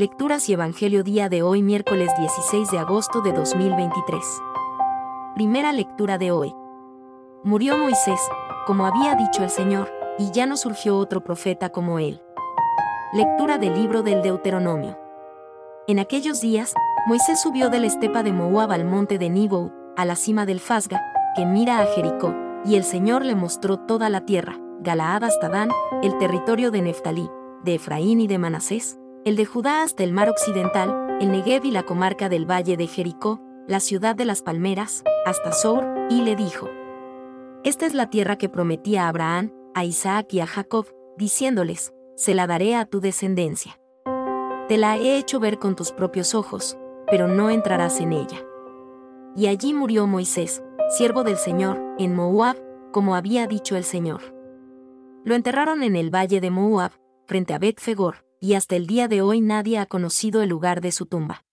Lecturas y Evangelio día de hoy miércoles 16 de agosto de 2023. Primera lectura de hoy. Murió Moisés, como había dicho el Señor, y ya no surgió otro profeta como él. Lectura del libro del Deuteronomio. En aquellos días, Moisés subió de la estepa de Moab al monte de Nibou, a la cima del Fasga, que mira a Jericó, y el Señor le mostró toda la tierra, Galaad hasta Dan, el territorio de Neftalí, de Efraín y de Manasés, el de Judá hasta el mar occidental, el Negev y la comarca del valle de Jericó, la ciudad de las palmeras, hasta Sour, y le dijo, Esta es la tierra que prometí a Abraham, a Isaac y a Jacob, diciéndoles, se la daré a tu descendencia. Te la he hecho ver con tus propios ojos, pero no entrarás en ella. Y allí murió Moisés, siervo del Señor, en Moab, como había dicho el Señor. Lo enterraron en el valle de Moab, frente a Bet-Fegor, y hasta el día de hoy nadie ha conocido el lugar de su tumba.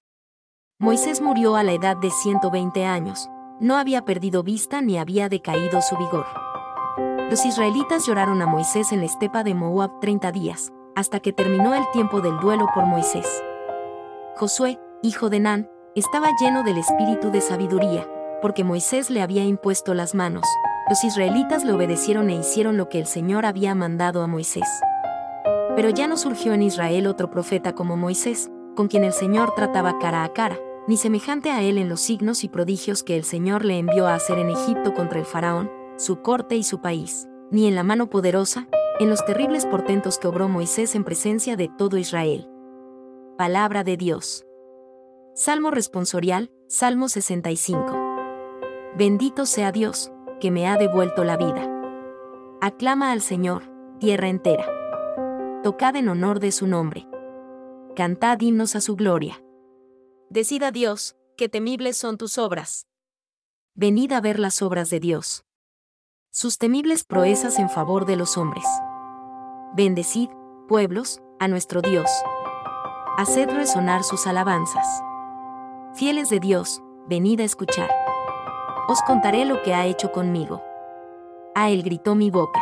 Moisés murió a la edad de 120 años, no había perdido vista ni había decaído su vigor. Los israelitas lloraron a Moisés en la estepa de Moab 30 días, hasta que terminó el tiempo del duelo por Moisés. Josué, hijo de Nan, estaba lleno del espíritu de sabiduría, porque Moisés le había impuesto las manos. Los israelitas le obedecieron e hicieron lo que el Señor había mandado a Moisés. Pero ya no surgió en Israel otro profeta como Moisés, con quien el Señor trataba cara a cara, ni semejante a él en los signos y prodigios que el Señor le envió a hacer en Egipto contra el faraón, su corte y su país, ni en la mano poderosa, en los terribles portentos que obró Moisés en presencia de todo Israel. Palabra de Dios. Salmo responsorial, Salmo 65. Bendito sea Dios, que me ha devuelto la vida. Aclama al Señor, tierra entera tocad en honor de su nombre. Cantad himnos a su gloria. Decid a Dios, que temibles son tus obras. Venid a ver las obras de Dios. Sus temibles proezas en favor de los hombres. Bendecid, pueblos, a nuestro Dios. Haced resonar sus alabanzas. Fieles de Dios, venid a escuchar. Os contaré lo que ha hecho conmigo. A él gritó mi boca.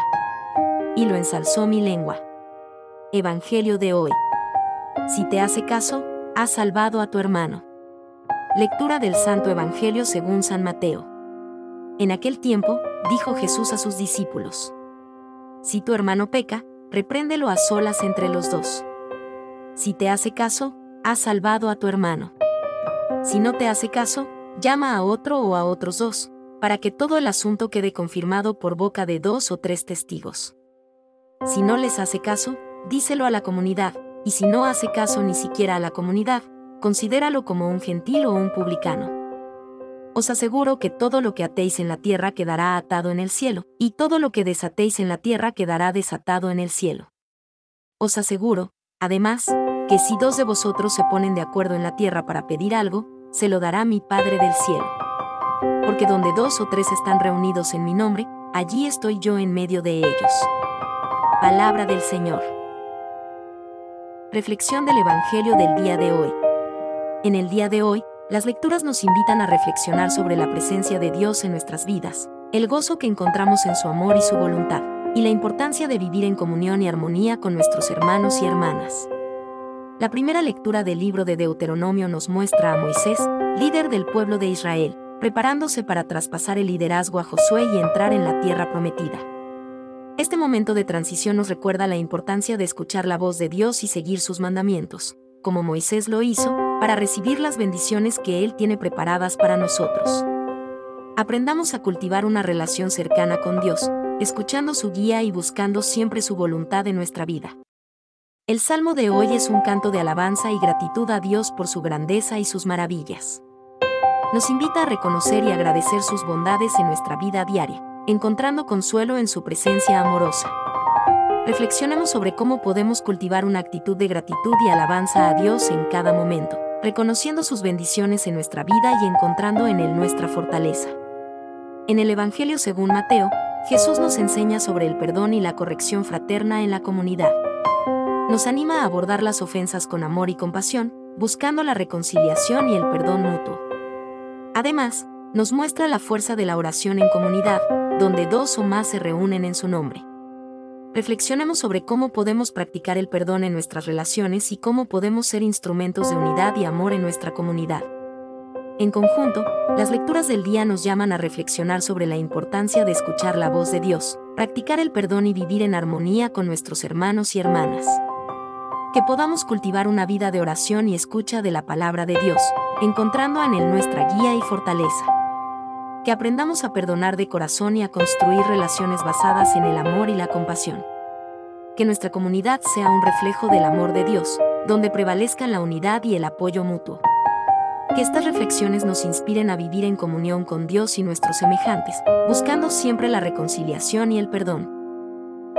Y lo ensalzó mi lengua. Evangelio de hoy. Si te hace caso, has salvado a tu hermano. Lectura del Santo Evangelio según San Mateo. En aquel tiempo, dijo Jesús a sus discípulos. Si tu hermano peca, repréndelo a solas entre los dos. Si te hace caso, has salvado a tu hermano. Si no te hace caso, llama a otro o a otros dos, para que todo el asunto quede confirmado por boca de dos o tres testigos. Si no les hace caso, díselo a la comunidad, y si no hace caso ni siquiera a la comunidad, considéralo como un gentil o un publicano. Os aseguro que todo lo que atéis en la tierra quedará atado en el cielo, y todo lo que desatéis en la tierra quedará desatado en el cielo. Os aseguro, además, que si dos de vosotros se ponen de acuerdo en la tierra para pedir algo, se lo dará mi Padre del cielo. Porque donde dos o tres están reunidos en mi nombre, allí estoy yo en medio de ellos. Palabra del Señor. Reflexión del Evangelio del día de hoy. En el día de hoy, las lecturas nos invitan a reflexionar sobre la presencia de Dios en nuestras vidas, el gozo que encontramos en su amor y su voluntad, y la importancia de vivir en comunión y armonía con nuestros hermanos y hermanas. La primera lectura del libro de Deuteronomio nos muestra a Moisés, líder del pueblo de Israel, preparándose para traspasar el liderazgo a Josué y entrar en la tierra prometida. Este momento de transición nos recuerda la importancia de escuchar la voz de Dios y seguir sus mandamientos, como Moisés lo hizo, para recibir las bendiciones que Él tiene preparadas para nosotros. Aprendamos a cultivar una relación cercana con Dios, escuchando su guía y buscando siempre su voluntad en nuestra vida. El salmo de hoy es un canto de alabanza y gratitud a Dios por su grandeza y sus maravillas. Nos invita a reconocer y agradecer sus bondades en nuestra vida diaria encontrando consuelo en su presencia amorosa. Reflexionemos sobre cómo podemos cultivar una actitud de gratitud y alabanza a Dios en cada momento, reconociendo sus bendiciones en nuestra vida y encontrando en Él nuestra fortaleza. En el Evangelio según Mateo, Jesús nos enseña sobre el perdón y la corrección fraterna en la comunidad. Nos anima a abordar las ofensas con amor y compasión, buscando la reconciliación y el perdón mutuo. Además, nos muestra la fuerza de la oración en comunidad, donde dos o más se reúnen en su nombre. reflexionemos sobre cómo podemos practicar el perdón en nuestras relaciones y cómo podemos ser instrumentos de unidad y amor en nuestra comunidad. En conjunto, las lecturas del día nos llaman a reflexionar sobre la importancia de escuchar la voz de Dios, practicar el perdón y vivir en armonía con nuestros hermanos y hermanas. Que podamos cultivar una vida de oración y escucha de la palabra de Dios, encontrando en Él nuestra guía y fortaleza que aprendamos a perdonar de corazón y a construir relaciones basadas en el amor y la compasión. Que nuestra comunidad sea un reflejo del amor de Dios, donde prevalezcan la unidad y el apoyo mutuo. Que estas reflexiones nos inspiren a vivir en comunión con Dios y nuestros semejantes, buscando siempre la reconciliación y el perdón.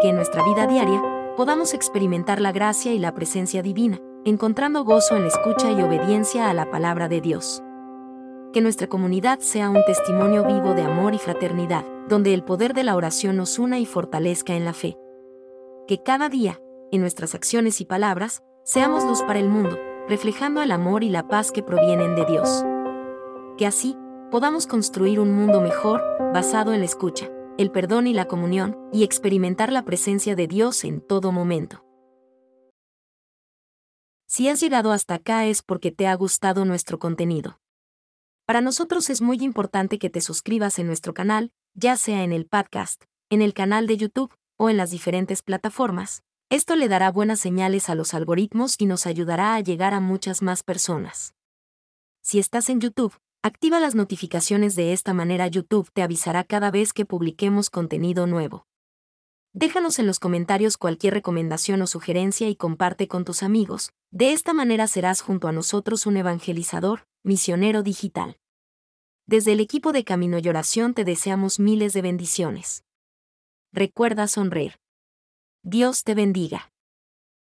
Que en nuestra vida diaria podamos experimentar la gracia y la presencia divina, encontrando gozo en la escucha y obediencia a la palabra de Dios que nuestra comunidad sea un testimonio vivo de amor y fraternidad, donde el poder de la oración nos una y fortalezca en la fe. Que cada día, en nuestras acciones y palabras, seamos luz para el mundo, reflejando el amor y la paz que provienen de Dios. Que así, podamos construir un mundo mejor, basado en la escucha, el perdón y la comunión, y experimentar la presencia de Dios en todo momento. Si has llegado hasta acá es porque te ha gustado nuestro contenido. Para nosotros es muy importante que te suscribas en nuestro canal, ya sea en el podcast, en el canal de YouTube o en las diferentes plataformas. Esto le dará buenas señales a los algoritmos y nos ayudará a llegar a muchas más personas. Si estás en YouTube, activa las notificaciones de esta manera YouTube te avisará cada vez que publiquemos contenido nuevo. Déjanos en los comentarios cualquier recomendación o sugerencia y comparte con tus amigos. De esta manera serás junto a nosotros un evangelizador, misionero digital. Desde el equipo de Camino y Oración te deseamos miles de bendiciones. Recuerda sonreír. Dios te bendiga.